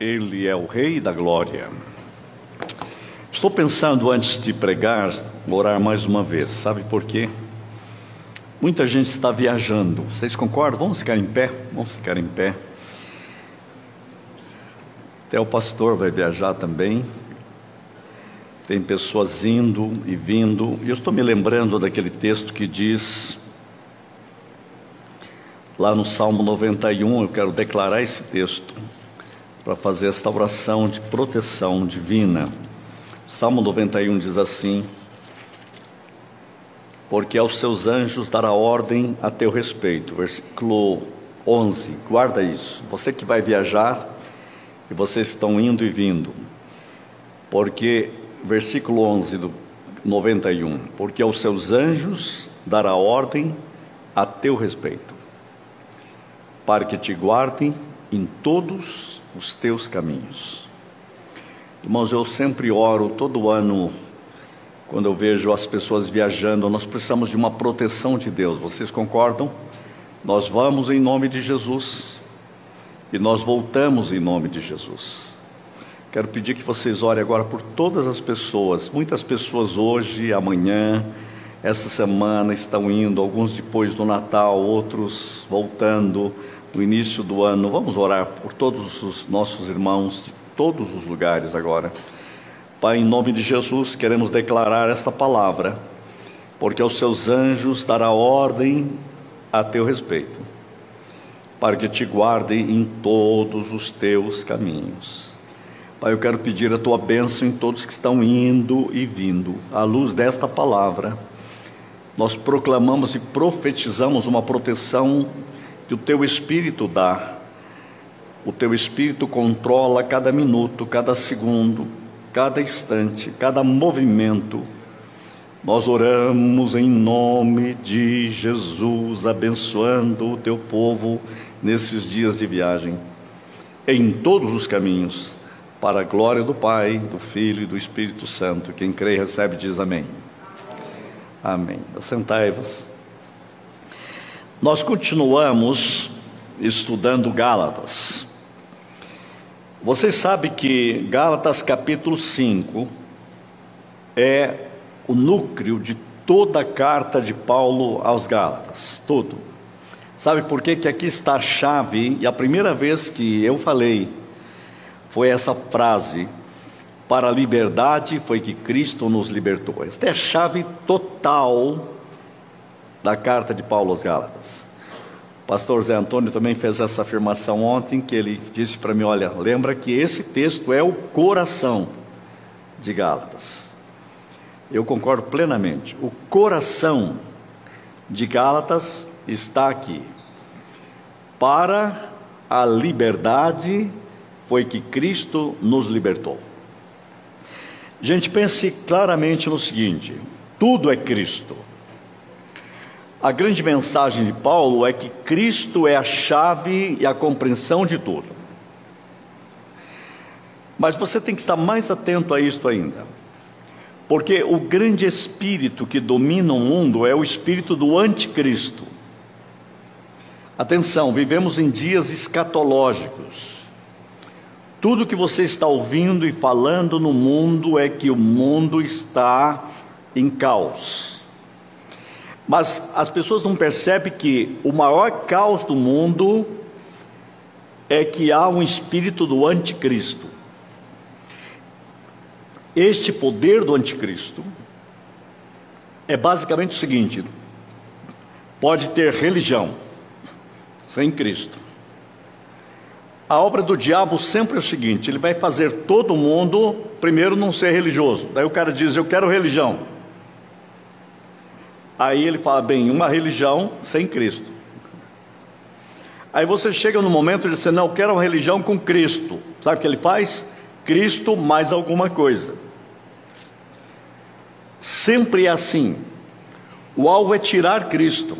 Ele é o Rei da Glória. Estou pensando antes de pregar, orar mais uma vez, sabe por quê? Muita gente está viajando, vocês concordam? Vamos ficar em pé? Vamos ficar em pé. Até o pastor vai viajar também. Tem pessoas indo e vindo. E eu estou me lembrando daquele texto que diz, lá no Salmo 91, eu quero declarar esse texto para fazer esta oração de proteção divina. Salmo 91 diz assim: Porque aos seus anjos dará ordem a teu respeito. Versículo 11, guarda isso. Você que vai viajar e vocês estão indo e vindo. Porque, versículo 11 do 91, porque aos seus anjos dará ordem a teu respeito para que te guardem em todos os teus caminhos. Irmãos, eu sempre oro todo ano, quando eu vejo as pessoas viajando, nós precisamos de uma proteção de Deus, vocês concordam? Nós vamos em nome de Jesus e nós voltamos em nome de Jesus. Quero pedir que vocês orem agora por todas as pessoas, muitas pessoas hoje, amanhã, essa semana estão indo, alguns depois do Natal, outros voltando o início do ano. Vamos orar por todos os nossos irmãos de todos os lugares agora. Pai, em nome de Jesus, queremos declarar esta palavra, porque aos seus anjos dará ordem a teu respeito, para que te guardem em todos os teus caminhos. Pai, eu quero pedir a tua bênção em todos que estão indo e vindo, à luz desta palavra. Nós proclamamos e profetizamos uma proteção que o teu espírito dá. O teu espírito controla cada minuto, cada segundo, cada instante, cada movimento. Nós oramos em nome de Jesus, abençoando o teu povo nesses dias de viagem, em todos os caminhos, para a glória do Pai, do Filho e do Espírito Santo. Quem crê recebe diz amém. Amém. Assentai-vos. Nós continuamos estudando Gálatas. Vocês sabem que Gálatas capítulo 5 é o núcleo de toda a carta de Paulo aos Gálatas, tudo. Sabe por quê? que aqui está a chave, e a primeira vez que eu falei foi essa frase: para a liberdade foi que Cristo nos libertou. Esta é a chave total da carta de Paulo aos Gálatas. O pastor Zé Antônio também fez essa afirmação ontem, que ele disse para mim: olha, lembra que esse texto é o coração de Gálatas. Eu concordo plenamente. O coração de Gálatas está aqui. Para a liberdade foi que Cristo nos libertou. Gente, pense claramente no seguinte: tudo é Cristo. A grande mensagem de Paulo é que Cristo é a chave e a compreensão de tudo. Mas você tem que estar mais atento a isto ainda. Porque o grande espírito que domina o mundo é o espírito do anticristo. Atenção, vivemos em dias escatológicos. Tudo que você está ouvindo e falando no mundo é que o mundo está em caos. Mas as pessoas não percebem que o maior caos do mundo é que há um espírito do anticristo. Este poder do anticristo é basicamente o seguinte: pode ter religião sem Cristo. A obra do diabo sempre é o seguinte: ele vai fazer todo mundo, primeiro, não ser religioso. Daí o cara diz: Eu quero religião. Aí ele fala, bem, uma religião sem Cristo. Aí você chega no momento de dizer, não, eu quero uma religião com Cristo. Sabe o que ele faz? Cristo mais alguma coisa. Sempre é assim. O alvo é tirar Cristo.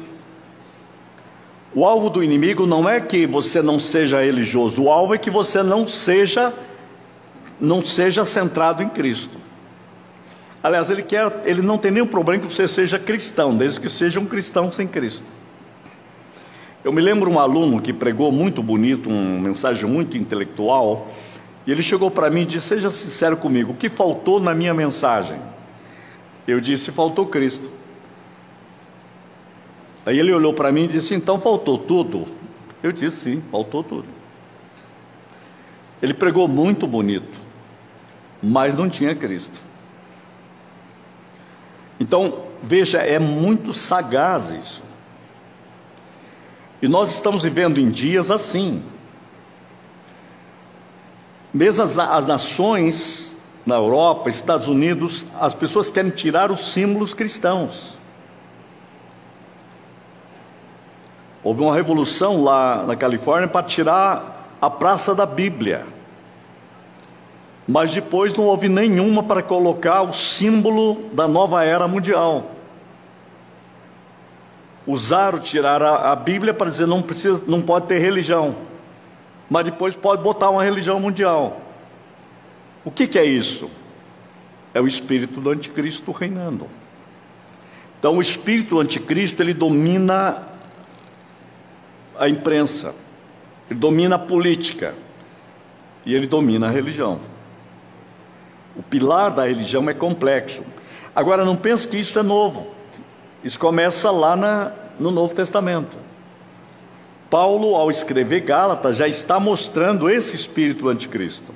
O alvo do inimigo não é que você não seja religioso, o alvo é que você não seja não seja centrado em Cristo. Aliás, ele quer, ele não tem nenhum problema que você seja cristão, desde que seja um cristão sem Cristo. Eu me lembro um aluno que pregou muito bonito, uma mensagem muito intelectual, E ele chegou para mim e disse: Seja sincero comigo, o que faltou na minha mensagem? Eu disse: Faltou Cristo. Aí ele olhou para mim e disse: Então faltou tudo? Eu disse: Sim, faltou tudo. Ele pregou muito bonito, mas não tinha Cristo. Então, veja, é muito sagaz isso. E nós estamos vivendo em dias assim. Mesmo as, as nações na Europa, Estados Unidos, as pessoas querem tirar os símbolos cristãos. Houve uma revolução lá na Califórnia para tirar a praça da Bíblia. Mas depois não houve nenhuma para colocar o símbolo da nova era mundial. Usaram, tirar a, a Bíblia para dizer não precisa, não pode ter religião mas depois pode botar uma religião mundial. O que, que é isso? É o espírito do anticristo reinando. Então, o espírito do anticristo ele domina a imprensa, ele domina a política e ele domina a religião. O pilar da religião é complexo. Agora, não pense que isso é novo. Isso começa lá na, no Novo Testamento. Paulo, ao escrever Gálatas, já está mostrando esse espírito anticristo.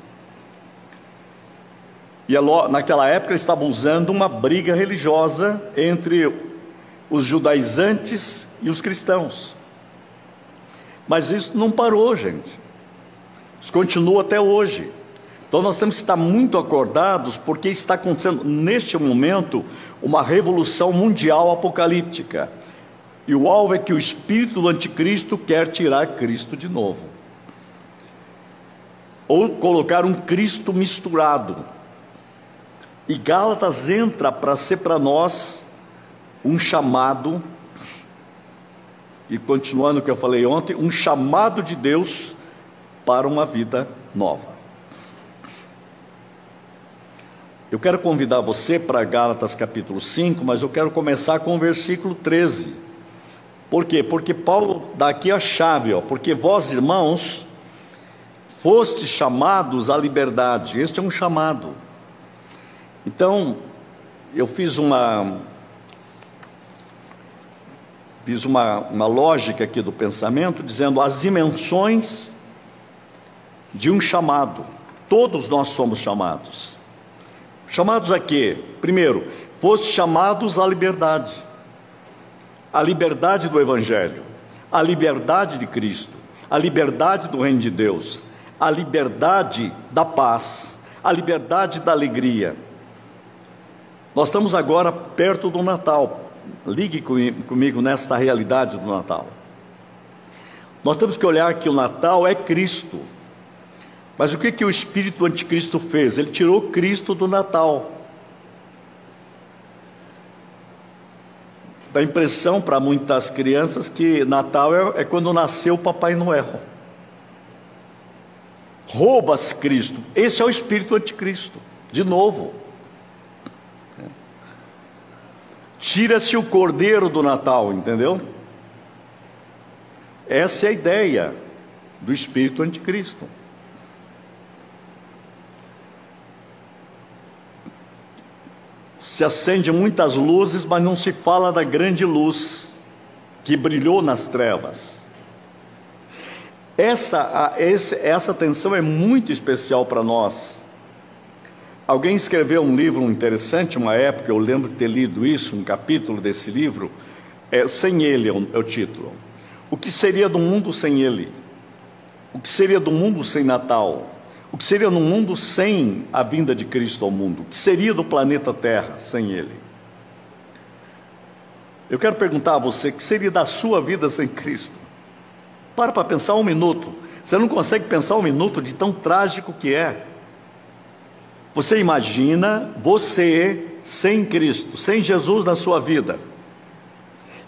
E naquela época estavam usando uma briga religiosa entre os judaizantes e os cristãos. Mas isso não parou, gente. Isso continua até hoje. Então nós temos que estar muito acordados, porque está acontecendo neste momento uma revolução mundial apocalíptica. E o alvo é que o espírito do anticristo quer tirar Cristo de novo. Ou colocar um Cristo misturado. E Gálatas entra para ser para nós um chamado, e continuando o que eu falei ontem, um chamado de Deus para uma vida nova. Eu quero convidar você para Gálatas capítulo 5, mas eu quero começar com o versículo 13. Por quê? Porque Paulo dá aqui a chave, ó, porque vós, irmãos, fostes chamados à liberdade. Este é um chamado. Então, eu fiz uma fiz uma, uma lógica aqui do pensamento, dizendo as dimensões de um chamado. Todos nós somos chamados. Chamados a quê? Primeiro, foste chamados à liberdade a liberdade do Evangelho, a liberdade de Cristo, a liberdade do Reino de Deus, a liberdade da paz, a liberdade da alegria. Nós estamos agora perto do Natal. Ligue comigo nesta realidade do Natal. Nós temos que olhar que o Natal é Cristo. Mas o que, que o espírito anticristo fez? Ele tirou Cristo do Natal. dá impressão para muitas crianças que Natal é, é quando nasceu o Papai Noel. Roubas Cristo. Esse é o espírito anticristo. De novo. Tira-se o cordeiro do Natal, entendeu? Essa é a ideia do espírito anticristo. Se acende muitas luzes, mas não se fala da grande luz que brilhou nas trevas. Essa, essa atenção é muito especial para nós. Alguém escreveu um livro interessante, uma época, eu lembro de ter lido isso, um capítulo desse livro, é, Sem Ele é o, é o título. O que seria do mundo sem Ele? O que seria do mundo sem Natal? O que seria no mundo sem a vinda de Cristo ao mundo? O que seria do planeta Terra sem Ele? Eu quero perguntar a você: o que seria da sua vida sem Cristo? Para para pensar um minuto. Você não consegue pensar um minuto de tão trágico que é. Você imagina você sem Cristo, sem Jesus na sua vida.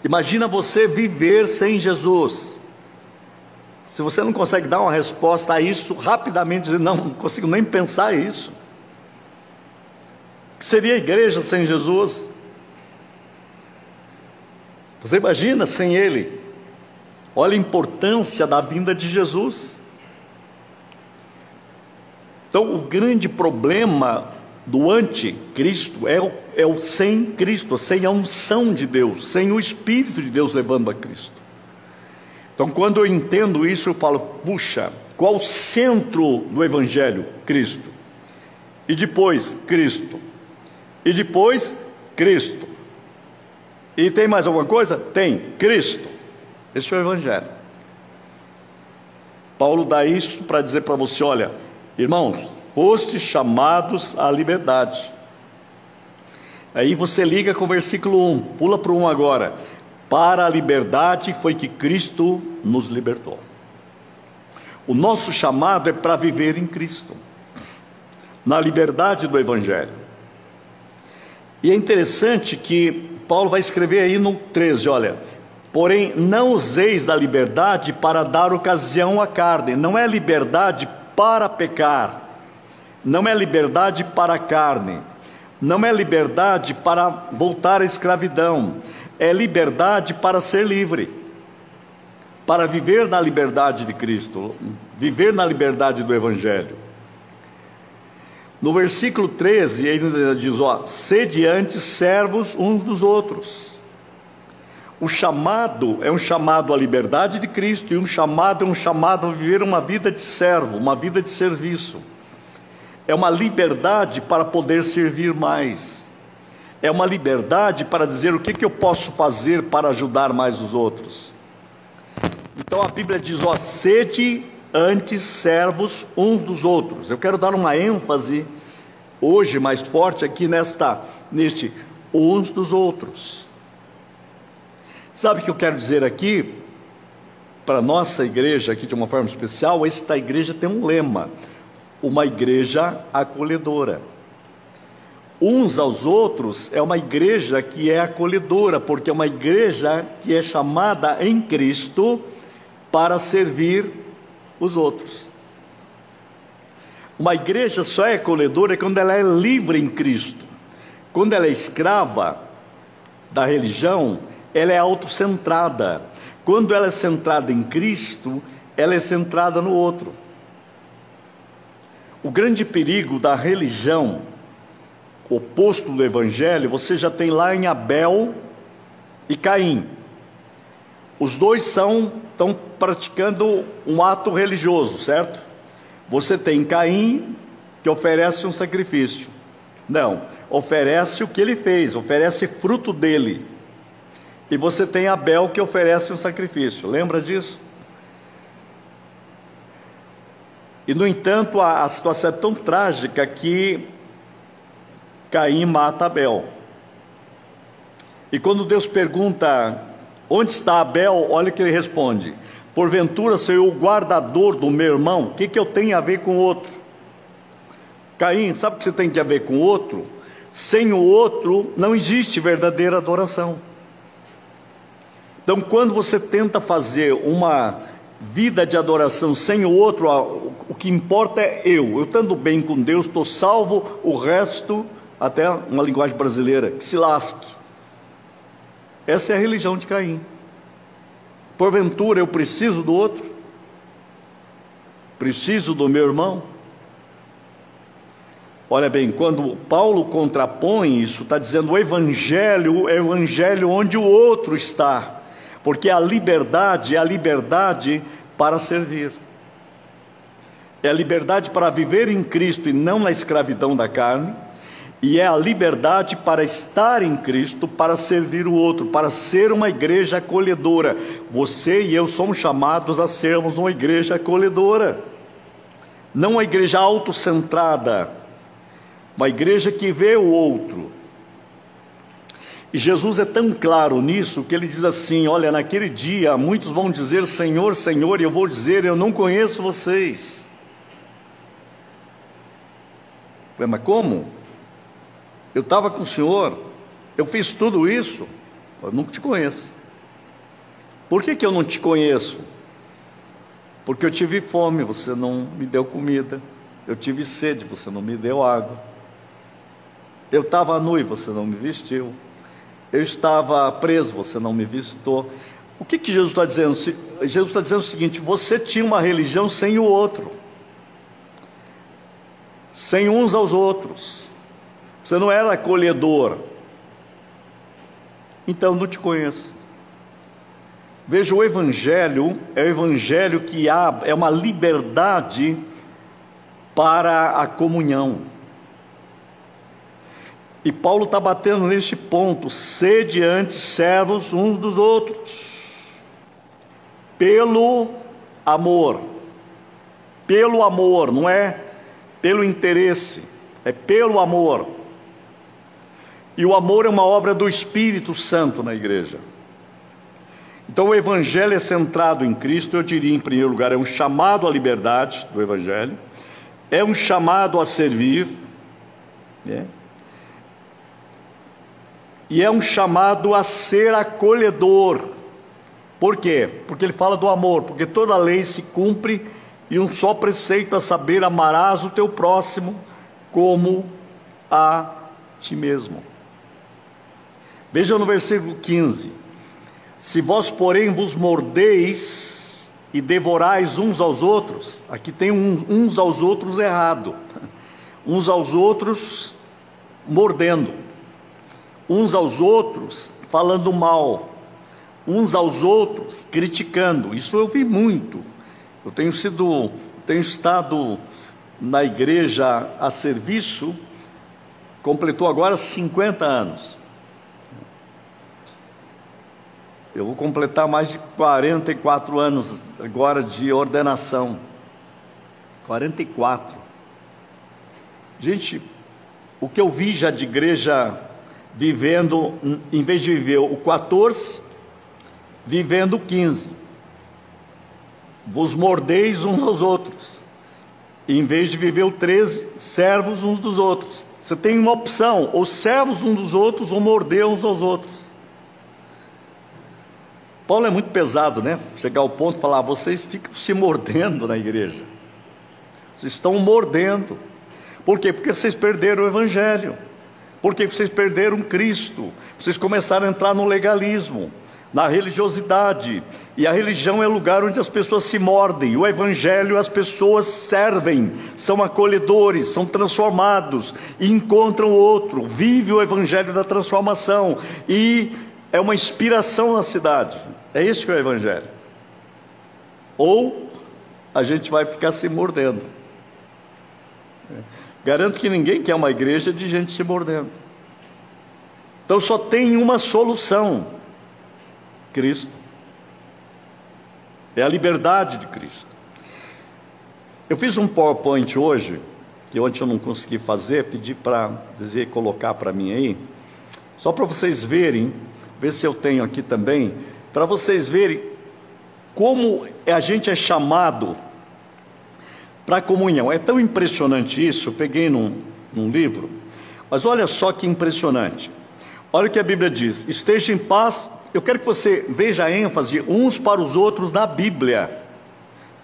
Imagina você viver sem Jesus. Se você não consegue dar uma resposta a isso rapidamente, não, não consigo nem pensar isso. O que seria a igreja sem Jesus? Você imagina sem Ele? Olha a importância da vinda de Jesus. Então, o grande problema do anticristo é o, é o sem Cristo, sem a unção de Deus, sem o Espírito de Deus levando a Cristo. Então, quando eu entendo isso, eu falo, puxa, qual o centro do Evangelho? Cristo. E depois, Cristo. E depois, Cristo. E tem mais alguma coisa? Tem, Cristo. Esse é o Evangelho. Paulo dá isso para dizer para você: olha, irmãos, fostes chamados à liberdade. Aí você liga com o versículo 1, pula para o 1 agora. Para a liberdade foi que Cristo nos libertou. O nosso chamado é para viver em Cristo, na liberdade do Evangelho. E é interessante que Paulo vai escrever aí no 13: olha, porém não useis da liberdade para dar ocasião à carne, não é liberdade para pecar, não é liberdade para a carne, não é liberdade para voltar à escravidão é liberdade para ser livre, para viver na liberdade de Cristo, viver na liberdade do Evangelho. No versículo 13, ele diz: ó, sede antes servos uns dos outros. O chamado é um chamado à liberdade de Cristo, e um chamado é um chamado a viver uma vida de servo, uma vida de serviço. É uma liberdade para poder servir mais é uma liberdade para dizer o que, que eu posso fazer para ajudar mais os outros. Então a Bíblia diz: ó, sede antes servos uns dos outros. Eu quero dar uma ênfase hoje mais forte aqui nesta, neste uns dos outros. Sabe o que eu quero dizer aqui? Para nossa igreja, aqui de uma forma especial, esta igreja tem um lema: uma igreja acolhedora uns aos outros é uma igreja que é acolhedora, porque é uma igreja que é chamada em Cristo para servir os outros. Uma igreja só é acolhedora quando ela é livre em Cristo. Quando ela é escrava da religião, ela é autocentrada. Quando ela é centrada em Cristo, ela é centrada no outro. O grande perigo da religião oposto do Evangelho, você já tem lá em Abel e Caim. Os dois são estão praticando um ato religioso, certo? Você tem Caim que oferece um sacrifício. Não, oferece o que ele fez, oferece fruto dele. E você tem Abel que oferece um sacrifício. Lembra disso? E no entanto, a, a situação é tão trágica que Caim mata Abel. E quando Deus pergunta onde está Abel, olha que ele responde: Porventura sou eu o guardador do meu irmão, o que, que eu tenho a ver com o outro? Caim, sabe o que você tem a ver com o outro? Sem o outro não existe verdadeira adoração. Então, quando você tenta fazer uma vida de adoração sem o outro, o que importa é eu. Eu estando bem com Deus, estou salvo, o resto até uma linguagem brasileira, que se lasque. Essa é a religião de Caim. Porventura eu preciso do outro? Preciso do meu irmão? Olha bem, quando Paulo contrapõe isso, está dizendo o evangelho o evangelho onde o outro está, porque a liberdade é a liberdade para servir, é a liberdade para viver em Cristo e não na escravidão da carne e é a liberdade para estar em Cristo, para servir o outro, para ser uma igreja acolhedora. Você e eu somos chamados a sermos uma igreja acolhedora, não uma igreja autocentrada, uma igreja que vê o outro. E Jesus é tão claro nisso que ele diz assim: Olha, naquele dia muitos vão dizer Senhor, Senhor, e eu vou dizer: Eu não conheço vocês. Mas como? Eu estava com o senhor, eu fiz tudo isso, eu nunca te conheço. Por que, que eu não te conheço? Porque eu tive fome, você não me deu comida. Eu tive sede, você não me deu água. Eu estava nu e você não me vestiu. Eu estava preso, você não me visitou. O que, que Jesus está dizendo? Jesus está dizendo o seguinte: você tinha uma religião sem o outro. sem uns aos outros. Você não era acolhedor. Então não te conheço. Veja, o Evangelho é o Evangelho que há, é uma liberdade para a comunhão. E Paulo está batendo neste ponto: sede antes servos uns dos outros, pelo amor, pelo amor, não é pelo interesse, é pelo amor. E o amor é uma obra do Espírito Santo na igreja. Então o Evangelho é centrado em Cristo, eu diria em primeiro lugar, é um chamado à liberdade do Evangelho, é um chamado a servir, né? e é um chamado a ser acolhedor. Por quê? Porque ele fala do amor, porque toda lei se cumpre e um só preceito a saber: amarás o teu próximo como a ti mesmo. Veja no versículo 15: Se vós, porém, vos mordeis e devorais uns aos outros, aqui tem um, uns aos outros errado, uns aos outros mordendo, uns aos outros falando mal, uns aos outros criticando. Isso eu vi muito. Eu tenho sido, tenho estado na igreja a serviço, completou agora 50 anos. Eu vou completar mais de 44 anos agora de ordenação. 44. Gente, o que eu vi já de igreja vivendo, em vez de viver o 14, vivendo o 15 vos mordeis uns aos outros, em vez de viver o 13, servos uns dos outros. Você tem uma opção, ou servos uns dos outros, ou morder uns aos outros. Paulo é muito pesado, né? Chegar ao ponto de falar, vocês ficam se mordendo na igreja. Vocês estão mordendo. Por quê? Porque vocês perderam o Evangelho. Porque vocês perderam Cristo. Vocês começaram a entrar no legalismo na religiosidade. E a religião é o lugar onde as pessoas se mordem. O evangelho, as pessoas servem, são acolhedores, são transformados e encontram outro. Vive o evangelho da transformação e é uma inspiração na cidade. É isso que é o evangelho. Ou a gente vai ficar se mordendo. Garanto que ninguém quer uma igreja de gente se mordendo. Então só tem uma solução Cristo. É a liberdade de Cristo. Eu fiz um PowerPoint hoje, que ontem eu não consegui fazer, pedi para dizer, colocar para mim aí, só para vocês verem, ver se eu tenho aqui também, para vocês verem como a gente é chamado para a comunhão. É tão impressionante isso, eu peguei num, num livro, mas olha só que impressionante. Olha o que a Bíblia diz: esteja em paz eu quero que você veja a ênfase uns para os outros na Bíblia.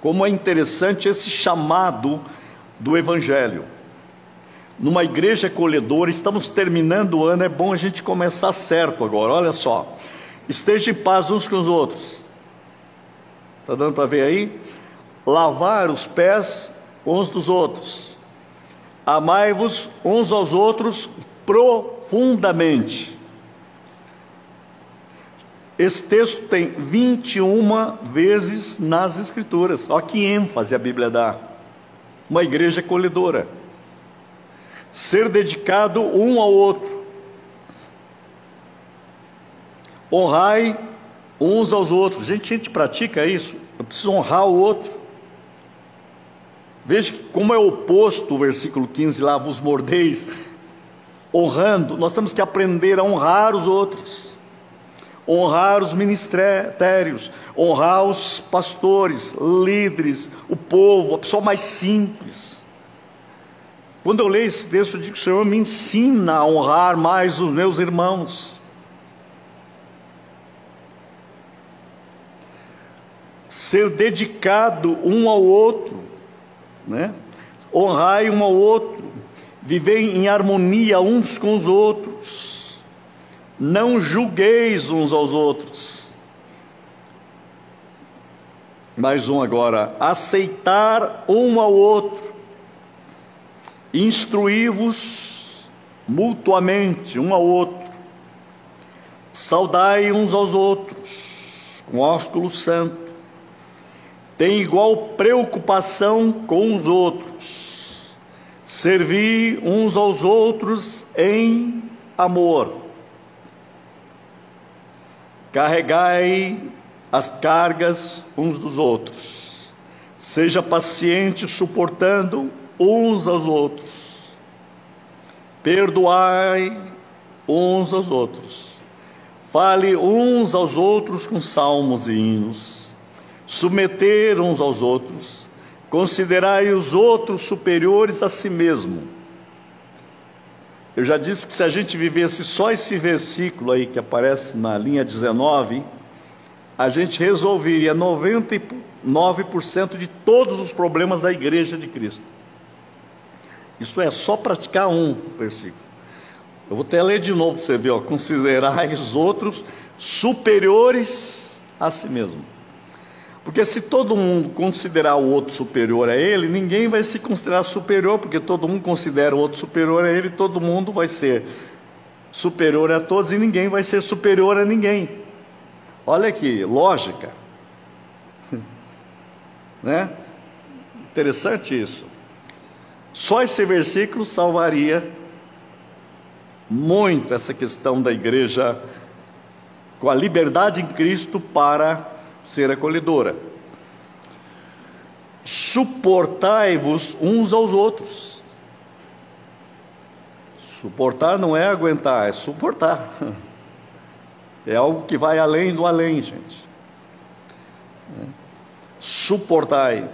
Como é interessante esse chamado do Evangelho. Numa igreja acolhedora, estamos terminando o ano, é bom a gente começar certo agora. Olha só. Esteja em paz uns com os outros. Está dando para ver aí? Lavar os pés uns dos outros. Amai-vos uns aos outros profundamente esse texto tem 21 vezes nas Escrituras. Olha que ênfase a Bíblia dá. Uma igreja acolhedora. Ser dedicado um ao outro. Honrai uns aos outros. Gente, a gente pratica isso. Eu preciso honrar o outro. Veja como é oposto o versículo 15 lá, vos mordeis, honrando. Nós temos que aprender a honrar os outros honrar os ministérios, honrar os pastores, líderes, o povo, a pessoa mais simples. Quando eu leio esse texto, eu digo: Senhor, me ensina a honrar mais os meus irmãos. Ser dedicado um ao outro, né? honrar um ao outro, viver em harmonia uns com os outros não julgueis uns aos outros. Mais um agora, aceitar um ao outro. instruí-vos mutuamente um ao outro, saudai uns aos outros com ósculo santo, tem igual preocupação com os outros, servi uns aos outros em amor, carregai as cargas uns dos outros, seja paciente suportando uns aos outros, perdoai uns aos outros, fale uns aos outros com salmos e hinos, submeter uns aos outros, considerai os outros superiores a si mesmo. Eu já disse que se a gente vivesse só esse versículo aí que aparece na linha 19, a gente resolveria 99% de todos os problemas da igreja de Cristo. Isso é só praticar um versículo. Eu vou até ler de novo para você ver, ó, considerar os outros superiores a si mesmo. Porque se todo mundo considerar o outro superior a ele, ninguém vai se considerar superior, porque todo mundo considera o outro superior a ele, todo mundo vai ser superior a todos e ninguém vai ser superior a ninguém. Olha que lógica. né? Interessante isso. Só esse versículo salvaria muito essa questão da igreja com a liberdade em Cristo para ser acolhedora. Suportai-vos uns aos outros. Suportar não é aguentar, é suportar. É algo que vai além do além, gente. Suportai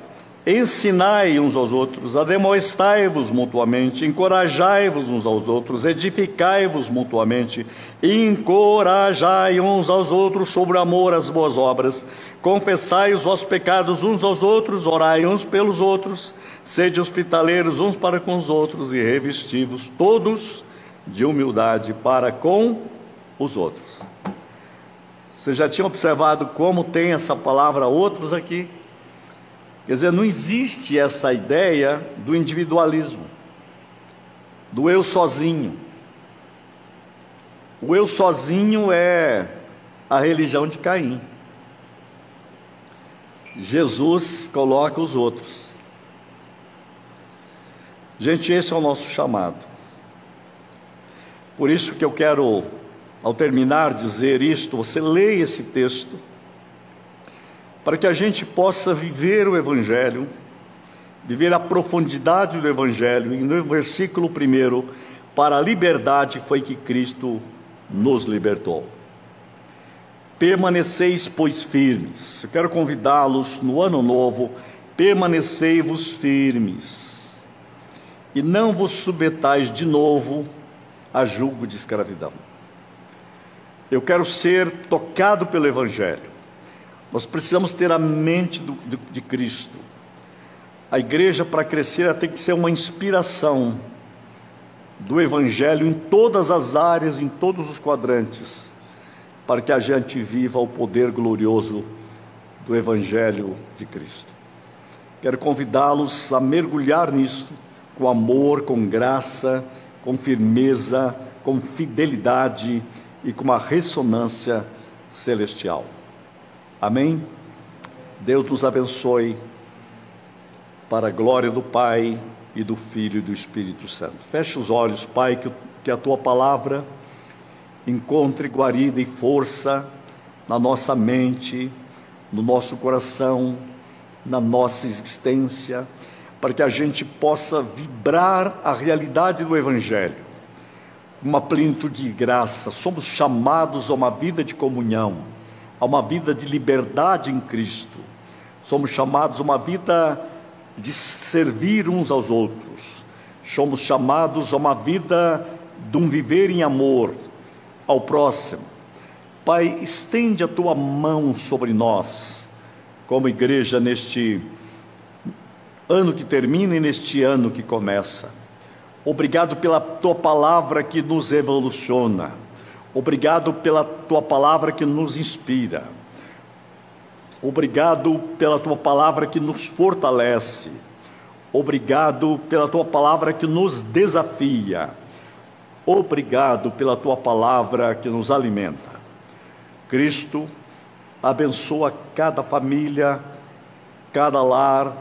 ensinai uns aos outros, ademoestai-vos mutuamente, encorajai-vos uns aos outros, edificai-vos mutuamente, encorajai uns aos outros sobre o amor às boas obras, confessai os vossos pecados uns aos outros, orai uns pelos outros, sede hospitaleiros uns para com os outros e revestivos todos de humildade para com os outros. Você já tinha observado como tem essa palavra outros aqui? Quer dizer, não existe essa ideia do individualismo, do eu sozinho. O eu sozinho é a religião de Caim. Jesus coloca os outros. Gente, esse é o nosso chamado. Por isso que eu quero, ao terminar, dizer isto: você leia esse texto para que a gente possa viver o Evangelho, viver a profundidade do Evangelho, e no versículo 1, para a liberdade foi que Cristo nos libertou. Permaneceis, pois, firmes. Quero convidá-los no ano novo, permanecei-vos firmes, e não vos submetais de novo a julgo de escravidão. Eu quero ser tocado pelo Evangelho. Nós precisamos ter a mente do, do, de Cristo. A igreja, para crescer, ela tem que ser uma inspiração do Evangelho em todas as áreas, em todos os quadrantes, para que a gente viva o poder glorioso do Evangelho de Cristo. Quero convidá-los a mergulhar nisso, com amor, com graça, com firmeza, com fidelidade e com uma ressonância celestial. Amém? Deus nos abençoe para a glória do Pai e do Filho e do Espírito Santo. Feche os olhos, Pai, que, que a tua palavra encontre guarida e força na nossa mente, no nosso coração, na nossa existência, para que a gente possa vibrar a realidade do Evangelho, uma plenitude de graça. Somos chamados a uma vida de comunhão a uma vida de liberdade em Cristo. Somos chamados a uma vida de servir uns aos outros. Somos chamados a uma vida de um viver em amor ao próximo. Pai, estende a tua mão sobre nós, como igreja, neste ano que termina e neste ano que começa. Obrigado pela tua palavra que nos evoluciona Obrigado pela tua palavra que nos inspira. Obrigado pela tua palavra que nos fortalece. Obrigado pela tua palavra que nos desafia. Obrigado pela tua palavra que nos alimenta. Cristo, abençoa cada família, cada lar,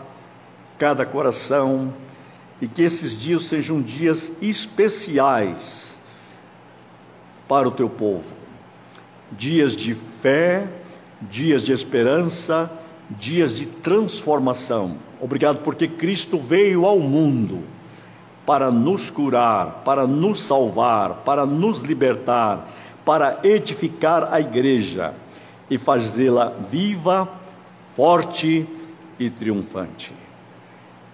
cada coração, e que esses dias sejam dias especiais para o teu povo. Dias de fé, dias de esperança, dias de transformação. Obrigado porque Cristo veio ao mundo para nos curar, para nos salvar, para nos libertar, para edificar a igreja e fazê-la viva, forte e triunfante.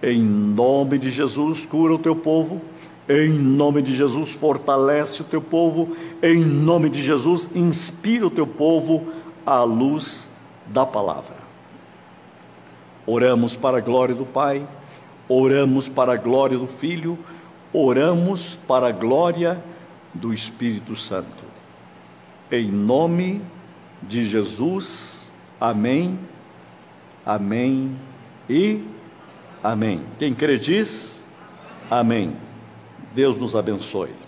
Em nome de Jesus, cura o teu povo. Em nome de Jesus, fortalece o teu povo. Em nome de Jesus, inspira o teu povo à luz da palavra. Oramos para a glória do Pai oramos para a glória do Filho, oramos para a glória do Espírito Santo. Em nome de Jesus, amém, amém e amém. Quem crê diz, amém. Deus nos abençoe.